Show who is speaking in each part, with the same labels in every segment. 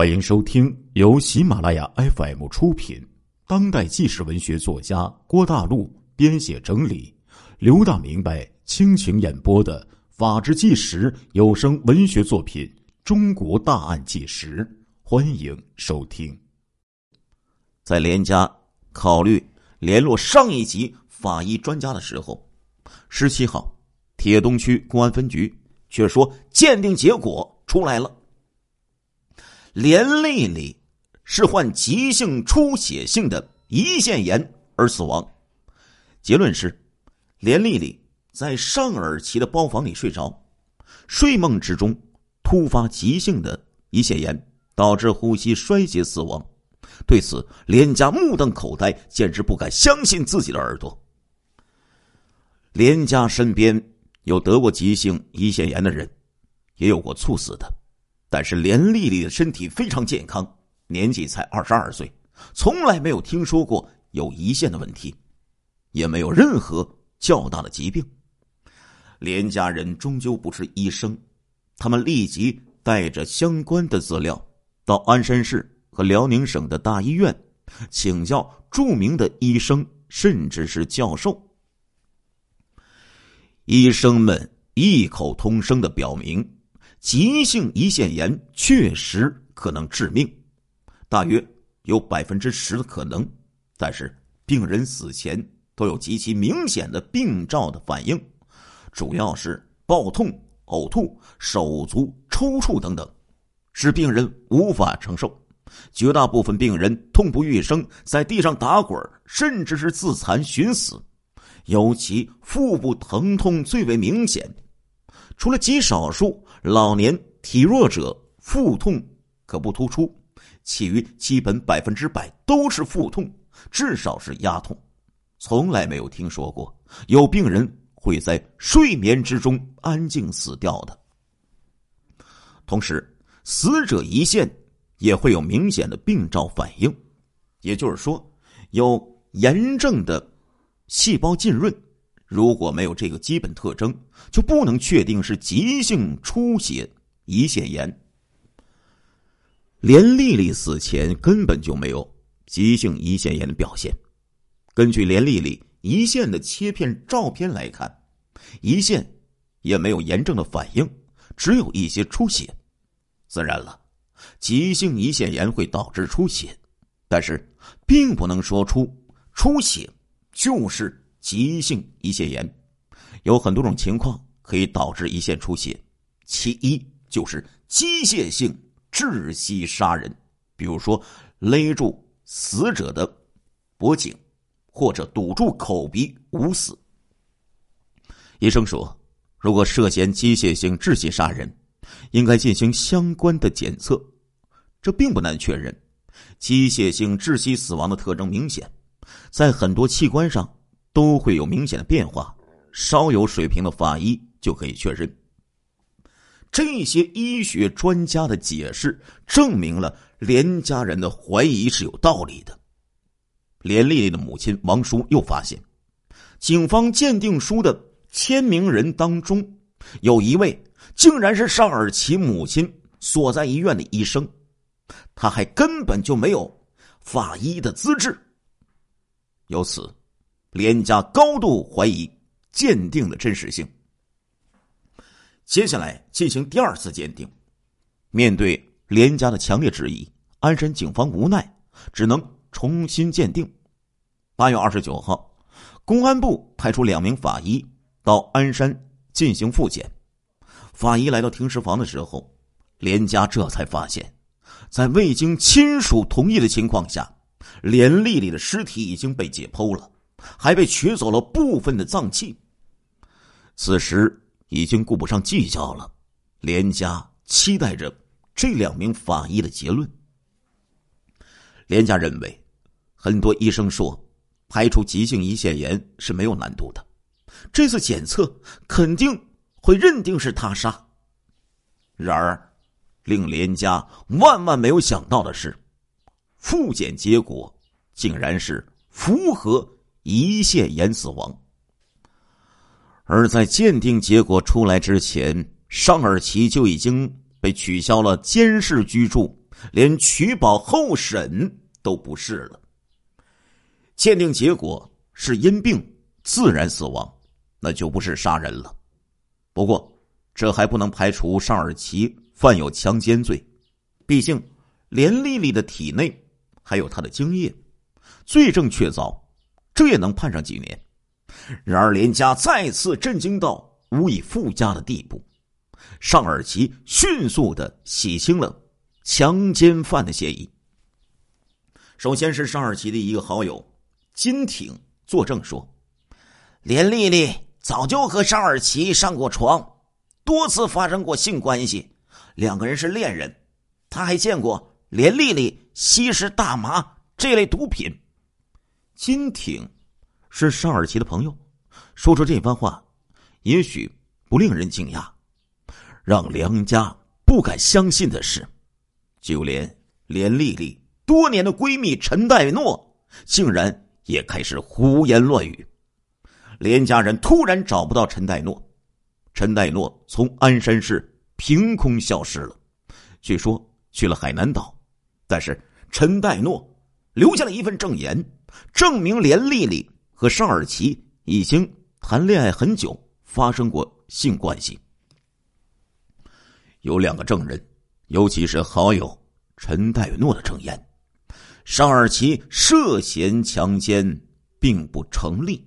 Speaker 1: 欢迎收听由喜马拉雅 FM 出品、当代纪实文学作家郭大陆编写整理、刘大明白倾情演播的《法制纪实》有声文学作品《中国大案纪实》，欢迎收听。
Speaker 2: 在连家考虑联络上一级法医专家的时候，十七号，铁东区公安分局却说鉴定结果出来了。连丽丽是患急性出血性的胰腺炎而死亡。结论是，连丽丽在上耳期的包房里睡着，睡梦之中突发急性的胰腺炎，导致呼吸衰竭死亡。对此，连家目瞪口呆，简直不敢相信自己的耳朵。连家身边有得过急性胰腺炎的人，也有过猝死的。但是连丽丽的身体非常健康，年纪才二十二岁，从来没有听说过有胰腺的问题，也没有任何较大的疾病。连家人终究不是医生，他们立即带着相关的资料到鞍山市和辽宁省的大医院，请教著名的医生，甚至是教授。医生们异口同声的表明。急性胰腺炎确实可能致命，大约有百分之十的可能。但是病人死前都有极其明显的病灶的反应，主要是暴痛、呕吐、手足抽搐等等，使病人无法承受。绝大部分病人痛不欲生，在地上打滚，甚至是自残寻死。尤其腹部疼痛最为明显。除了极少数老年体弱者腹痛可不突出，其余基本百分之百都是腹痛，至少是压痛。从来没有听说过有病人会在睡眠之中安静死掉的。同时，死者胰腺也会有明显的病灶反应，也就是说，有炎症的细胞浸润。如果没有这个基本特征，就不能确定是急性出血胰腺炎。连丽丽死前根本就没有急性胰腺炎的表现。根据连丽丽胰腺的切片照片来看，胰腺也没有炎症的反应，只有一些出血。自然了，急性胰腺炎会导致出血，但是并不能说出出血就是。急性胰腺炎有很多种情况可以导致胰腺出血，其一就是机械性窒息杀人，比如说勒住死者的脖颈，或者堵住口鼻捂死。医生说，如果涉嫌机械性窒息杀人，应该进行相关的检测。这并不难确认，机械性窒息死亡的特征明显，在很多器官上。都会有明显的变化，稍有水平的法医就可以确认。这些医学专家的解释证明了连家人的怀疑是有道理的。连丽丽的母亲王叔又发现，警方鉴定书的签名人当中有一位竟然是尚尔奇母亲所在医院的医生，他还根本就没有法医的资质。由此。连家高度怀疑鉴定的真实性。接下来进行第二次鉴定，面对连家的强烈质疑，鞍山警方无奈，只能重新鉴定。八月二十九号，公安部派出两名法医到鞍山进行复检。法医来到停尸房的时候，连家这才发现，在未经亲属同意的情况下，连丽丽的尸体已经被解剖了。还被取走了部分的脏器。此时已经顾不上计较了，连家期待着这两名法医的结论。连家认为，很多医生说排除急性胰腺炎是没有难度的，这次检测肯定会认定是他杀。然而，令连家万万没有想到的是，复检结果竟然是符合。胰腺炎死亡，而在鉴定结果出来之前，尚尔奇就已经被取消了监视居住连取保候审都不是了。鉴定结果是因病自然死亡，那就不是杀人了。不过，这还不能排除尚尔奇犯有强奸罪，毕竟连丽丽的体内还有她的精液，罪证确凿，这也能判上几年。然而，连家再次震惊到无以复加的地步。尚尔奇迅速的洗清了强奸犯的嫌疑。首先是尚尔奇的一个好友金挺作证说，连丽丽早就和尚尔奇上过床，多次发生过性关系，两个人是恋人。他还见过连丽丽吸食大麻这类毒品。金挺是尚尔奇的朋友，说出这番话，也许不令人惊讶。让梁家不敢相信的是，就连连丽丽多年的闺蜜陈代诺，竟然也开始胡言乱语。连家人突然找不到陈代诺，陈代诺从鞍山市凭空消失了，据说去了海南岛。但是陈代诺留下了一份证言，证明连丽丽和尚尔奇已经谈恋爱很久，发生过性关系。有两个证人，尤其是好友陈代诺的证言，尚尔奇涉嫌强奸并不成立。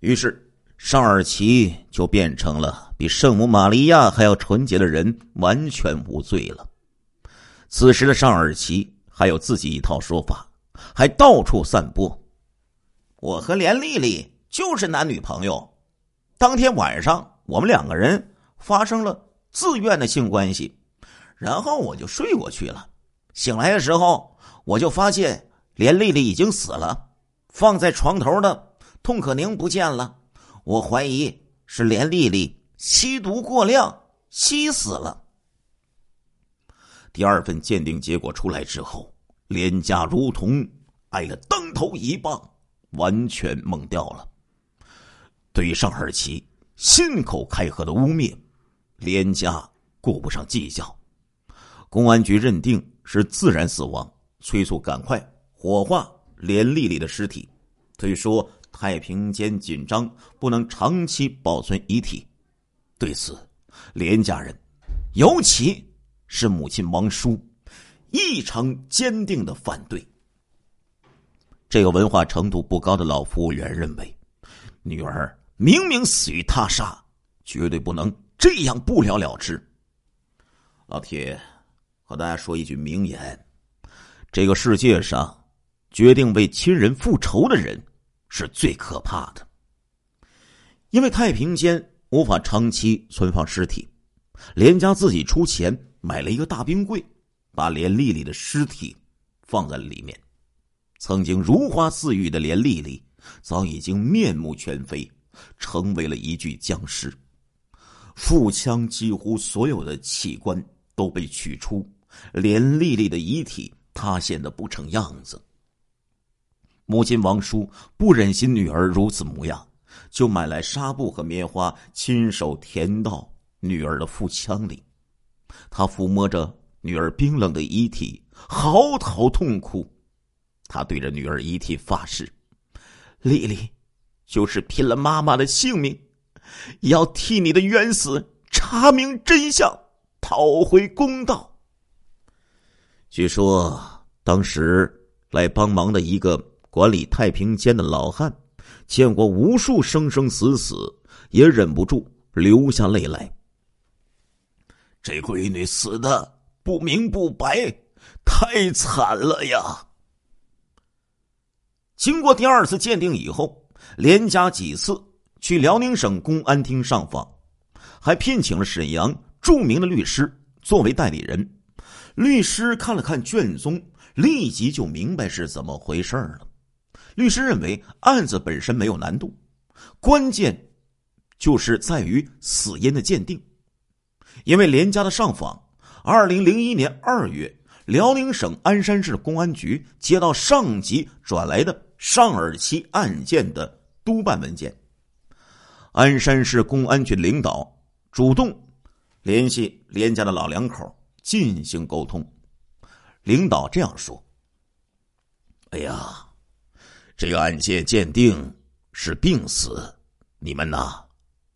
Speaker 2: 于是，尚尔奇就变成了比圣母玛利亚还要纯洁的人，完全无罪了。此时的尚尔奇还有自己一套说法，还到处散播：“我和连丽丽就是男女朋友，当天晚上我们两个人发生了。”自愿的性关系，然后我就睡过去了。醒来的时候，我就发现连丽丽已经死了，放在床头的痛可宁不见了。我怀疑是连丽丽吸毒过量吸死了。第二份鉴定结果出来之后，连家如同挨了当头一棒，完全懵掉了。对于尚尔奇信口开河的污蔑。连家顾不上计较，公安局认定是自然死亡，催促赶快火化连丽丽的尸体。推说太平间紧张，不能长期保存遗体。对此，连家人，尤其是母亲王叔，异常坚定的反对。这个文化程度不高的老服务员认为，女儿明明死于他杀，绝对不能。这样不了了之。老铁，和大家说一句名言：这个世界上，决定为亲人复仇的人是最可怕的。因为太平间无法长期存放尸体，连家自己出钱买了一个大冰柜，把连丽丽的尸体放在了里面。曾经如花似玉的连丽丽，早已经面目全非，成为了一具僵尸。腹腔几乎所有的器官都被取出，连丽丽的遗体塌陷的不成样子。母亲王叔不忍心女儿如此模样，就买来纱布和棉花，亲手填到女儿的腹腔里。他抚摸着女儿冰冷的遗体，嚎啕痛哭。他对着女儿遗体发誓：“丽丽，就是拼了妈妈的性命。”也要替你的冤死查明真相，讨回公道。据说当时来帮忙的一个管理太平间的老汉，见过无数生生死死，也忍不住流下泪来。这闺女死的不明不白，太惨了呀！经过第二次鉴定以后，连加几次。去辽宁省公安厅上访，还聘请了沈阳著名的律师作为代理人。律师看了看卷宗，立即就明白是怎么回事了。律师认为案子本身没有难度，关键就是在于死因的鉴定。因为连家的上访，二零零一年二月，辽宁省鞍山市公安局接到上级转来的尚尔期案件的督办文件。鞍山市公安局领导主动联系连家的老两口进行沟通，领导这样说：“哎呀，这个案件鉴定是病死，你们呐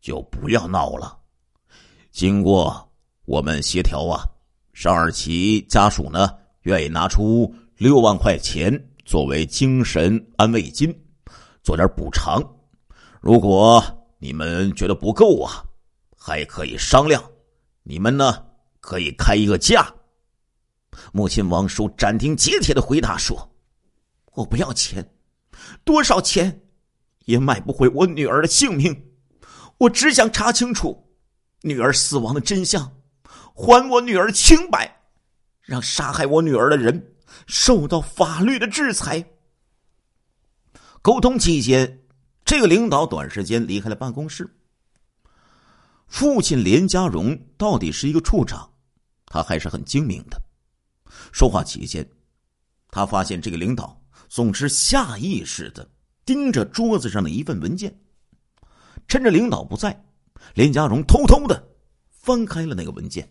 Speaker 2: 就不要闹了。经过我们协调啊，尚二奇家属呢愿意拿出六万块钱作为精神安慰金，做点补偿。如果你们觉得不够啊，还可以商量。你们呢可以开一个价。”母亲王叔斩钉截铁的回答说：“我不要钱，多少钱也买不回我女儿的性命。我只想查清楚女儿死亡的真相，还我女儿清白，让杀害我女儿的人受到法律的制裁。”沟通期间，这个领导短时间离开了办公室。父亲连家荣到底是一个处长，他还是很精明的。说话期间，他发现这个领导总是下意识的盯着桌子上的一份文件。趁着领导不在，连家荣偷偷的翻开了那个文件。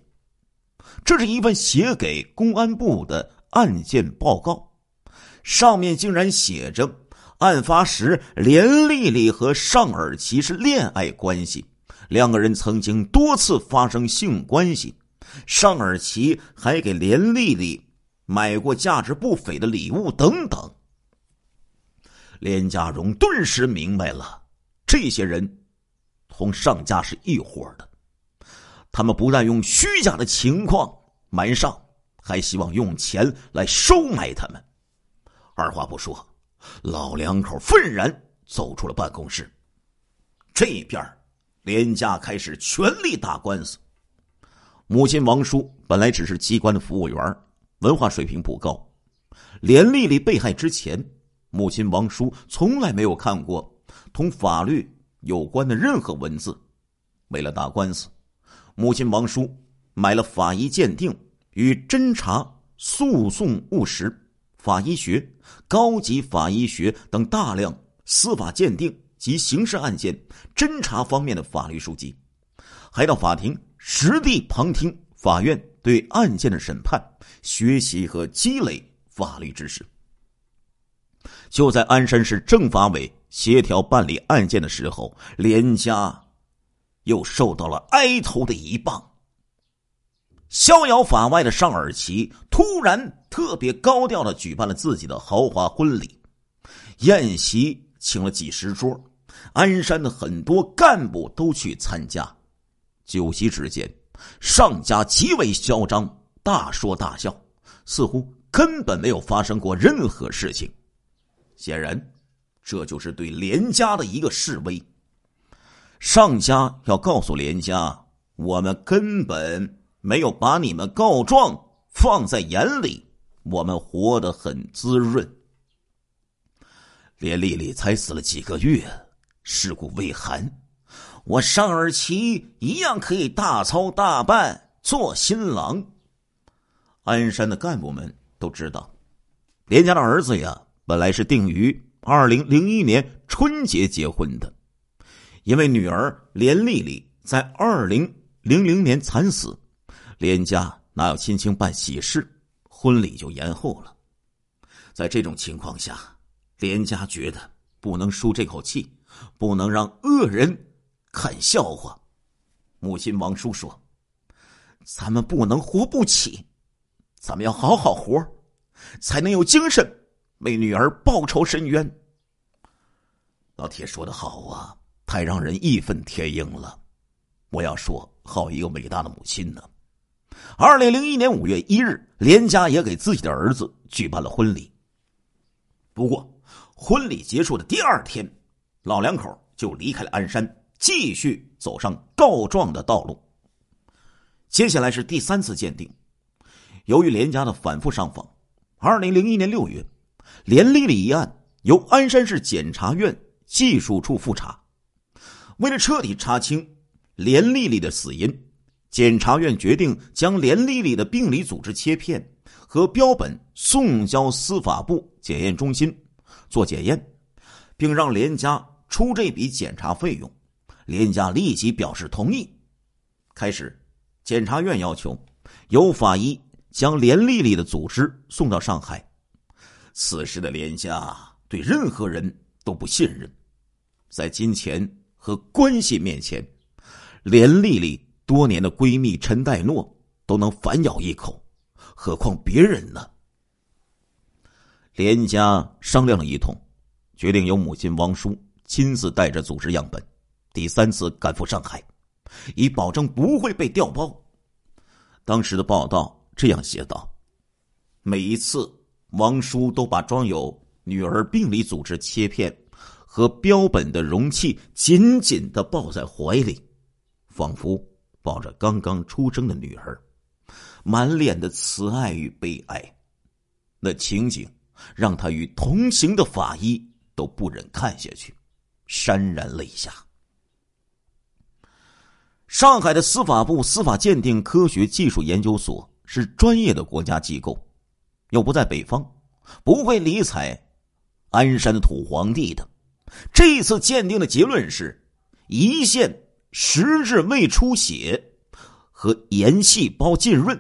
Speaker 2: 这是一份写给公安部的案件报告，上面竟然写着：案发时连丽丽和尚尔奇是恋爱关系，两个人曾经多次发生性关系。尚尔奇还给连丽丽买过价值不菲的礼物等等。连家荣顿时明白了，这些人同尚家是一伙的。他们不但用虚假的情况瞒上，还希望用钱来收买他们。二话不说，老两口愤然走出了办公室。这边，连家开始全力打官司。母亲王叔本来只是机关的服务员，文化水平不高。连丽丽被害之前，母亲王叔从来没有看过同法律有关的任何文字。为了打官司，母亲王叔买了法医鉴定与侦查诉讼务实、法医学、高级法医学等大量司法鉴定及刑事案件侦查方面的法律书籍，还到法庭。实地旁听法院对案件的审判，学习和积累法律知识。就在鞍山市政法委协调办理案件的时候，连家又受到了挨头的一棒。逍遥法外的尚尔奇突然特别高调的举办了自己的豪华婚礼，宴席请了几十桌，鞍山的很多干部都去参加。酒席之间，尚家极为嚣张，大说大笑，似乎根本没有发生过任何事情。显然，这就是对连家的一个示威。上家要告诉连家，我们根本没有把你们告状放在眼里，我们活得很滋润。连丽丽才死了几个月，尸骨未寒。我尚尔奇一样可以大操大办做新郎。鞍山的干部们都知道，连家的儿子呀，本来是定于二零零一年春节结婚的，因为女儿连丽丽在二零零零年惨死，连家哪有心情办喜事，婚礼就延后了。在这种情况下，连家觉得不能输这口气，不能让恶人。看笑话，母亲王叔说：“咱们不能活不起，咱们要好好活，才能有精神为女儿报仇伸冤。”老铁说的好啊，太让人义愤填膺了。我要说，好一个伟大的母亲呢！二零零一年五月一日，连家也给自己的儿子举办了婚礼。不过，婚礼结束的第二天，老两口就离开了鞍山。继续走上告状的道路。接下来是第三次鉴定。由于连家的反复上访，二零零一年六月，连丽丽一案由鞍山市检察院技术处复查。为了彻底查清连丽丽的死因，检察院决定将连丽丽的病理组织切片和标本送交司法部检验中心做检验，并让连家出这笔检查费用。连家立即表示同意。开始，检察院要求由法医将连丽丽的组织送到上海。此时的连家对任何人都不信任，在金钱和关系面前，连丽丽多年的闺蜜陈代诺都能反咬一口，何况别人呢？连家商量了一通，决定由母亲王叔亲自带着组织样本，第三次赶赴上海，以保证不会被调包。当时的报道这样写道：每一次。王叔都把装有女儿病理组织切片和标本的容器紧紧的抱在怀里，仿佛抱着刚刚出生的女儿，满脸的慈爱与悲哀。那情景让他与同行的法医都不忍看下去，潸然泪下。上海的司法部司法鉴定科学技术研究所是专业的国家机构。又不在北方，不会理睬鞍山土皇帝的。这次鉴定的结论是：胰腺实质未出血和炎细胞浸润，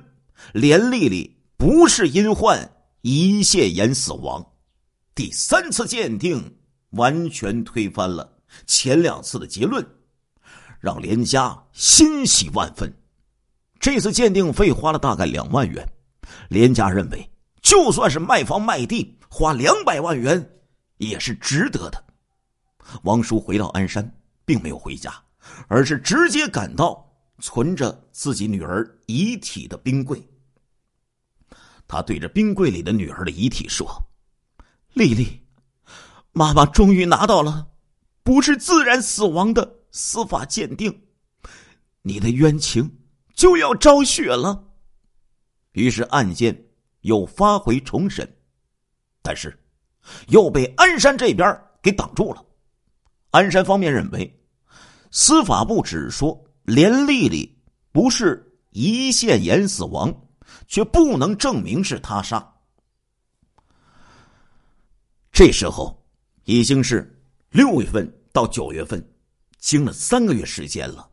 Speaker 2: 连丽丽不是因患胰腺炎死亡。第三次鉴定完全推翻了前两次的结论，让连家欣喜万分。这次鉴定费花了大概两万元，连家认为。就算是卖房卖地，花两百万元也是值得的。王叔回到鞍山，并没有回家，而是直接赶到存着自己女儿遗体的冰柜。他对着冰柜里的女儿的遗体说：“丽丽，妈妈终于拿到了不是自然死亡的司法鉴定，你的冤情就要昭雪了。”于是案件。又发回重审，但是又被鞍山这边给挡住了。鞍山方面认为，司法部只说连丽丽不是胰腺炎死亡，却不能证明是他杀。这时候已经是六月份到九月份，经了三个月时间了，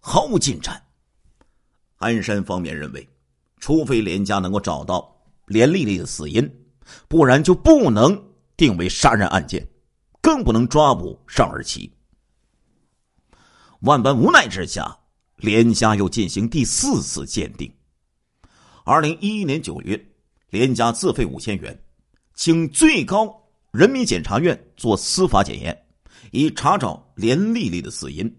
Speaker 2: 毫无进展。鞍山方面认为，除非连家能够找到。连丽丽的死因，不然就不能定为杀人案件，更不能抓捕尚尔奇。万般无奈之下，连家又进行第四次鉴定。二零一一年九月，连家自费五千元，请最高人民检察院做司法检验，以查找连丽丽的死因。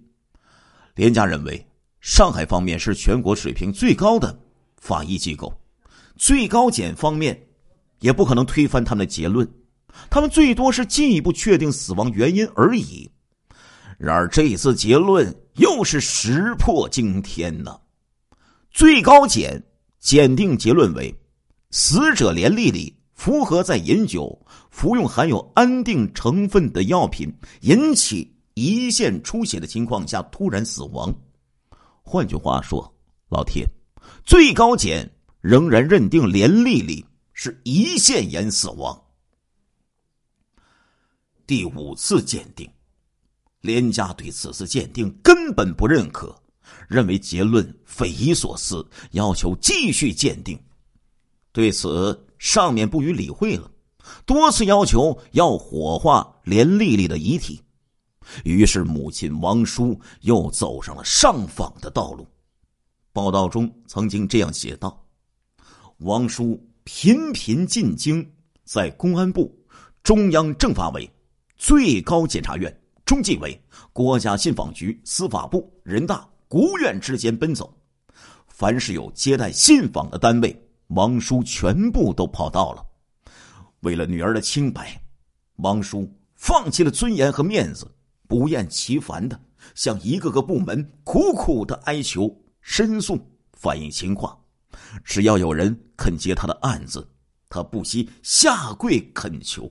Speaker 2: 连家认为，上海方面是全国水平最高的法医机构。最高检方面也不可能推翻他们的结论，他们最多是进一步确定死亡原因而已。然而这一次结论又是石破惊天呢！最高检检定结论为：死者连丽丽符合在饮酒、服用含有安定成分的药品引起胰腺出血的情况下突然死亡。换句话说，老铁，最高检。仍然认定连丽丽是胰腺炎死亡。第五次鉴定，连家对此次鉴定根本不认可，认为结论匪夷所思，要求继续鉴定。对此，上面不予理会了，多次要求要火化连丽丽的遗体。于是，母亲王叔又走上了上访的道路。报道中曾经这样写道。王叔频频进京，在公安部、中央政法委、最高检察院、中纪委、国家信访局、司法部、人大、国务院之间奔走。凡是有接待信访的单位，王叔全部都跑到了。为了女儿的清白，王叔放弃了尊严和面子，不厌其烦的向一个个部门苦苦的哀求、申诉、反映情况。只要有人肯接他的案子，他不惜下跪恳求。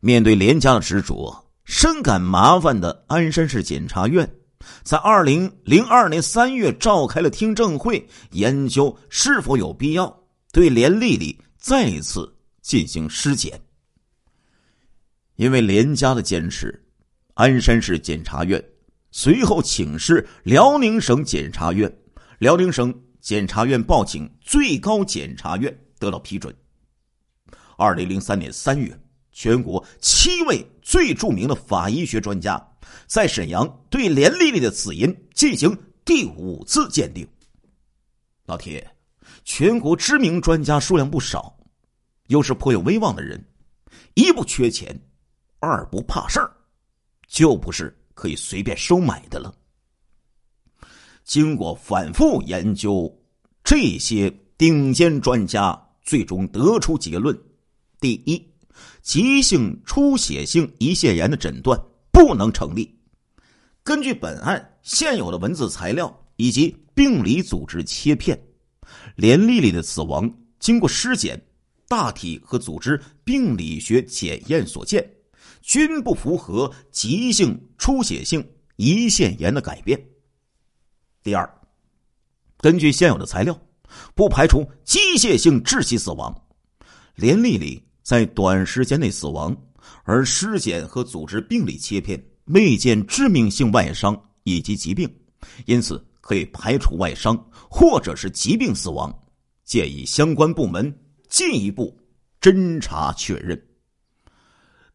Speaker 2: 面对连家的执着，深感麻烦的鞍山市检察院，在二零零二年三月召开了听证会，研究是否有必要对连丽丽再次进行尸检。因为连家的坚持，鞍山市检察院随后请示辽宁省检察院，辽宁省。检察院报请最高检察院得到批准。二零零三年三月，全国七位最著名的法医学专家在沈阳对连丽丽的死因进行第五次鉴定。老铁，全国知名专家数量不少，又是颇有威望的人，一不缺钱，二不怕事儿，就不是可以随便收买的了。经过反复研究，这些顶尖专家最终得出结论。第一，急性出血性胰腺炎的诊断不能成立。根据本案现有的文字材料以及病理组织切片，连丽丽的死亡经过尸检、大体和组织病理学检验所见，均不符合急性出血性胰腺炎的改变。第二，根据现有的材料，不排除机械性窒息死亡。连丽丽。在短时间内死亡，而尸检和组织病理切片未见致命性外伤以及疾病，因此可以排除外伤或者是疾病死亡。建议相关部门进一步侦查确认。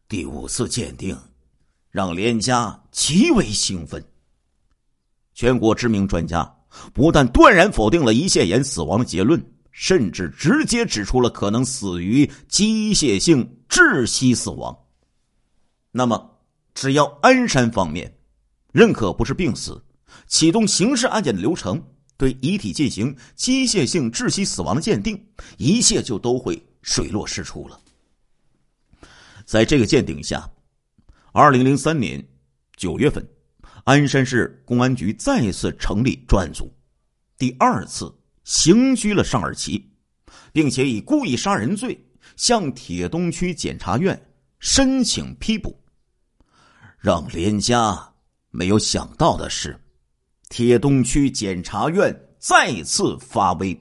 Speaker 2: 第五次鉴定让连家极为兴奋。全国知名专家不但断然否定了胰腺炎死亡的结论。甚至直接指出了可能死于机械性窒息死亡。那么，只要鞍山方面认可不是病死，启动刑事案件的流程，对遗体进行机械性窒息死亡的鉴定，一切就都会水落石出了。在这个鉴定下，二零零三年九月份，鞍山市公安局再次成立专案组，第二次。刑拘了尚尔奇，并且以故意杀人罪向铁东区检察院申请批捕。让连家没有想到的是，铁东区检察院再次发威。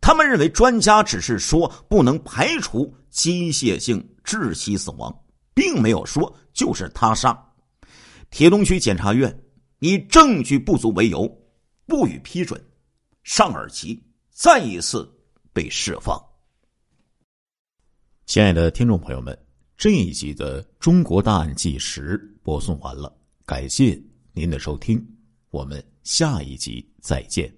Speaker 2: 他们认为专家只是说不能排除机械性窒息死亡，并没有说就是他杀。铁东区检察院以证据不足为由，不予批准。上尔奇再一次被释放。
Speaker 1: 亲爱的听众朋友们，这一集的《中国大案纪实》播送完了，感谢您的收听，我们下一集再见。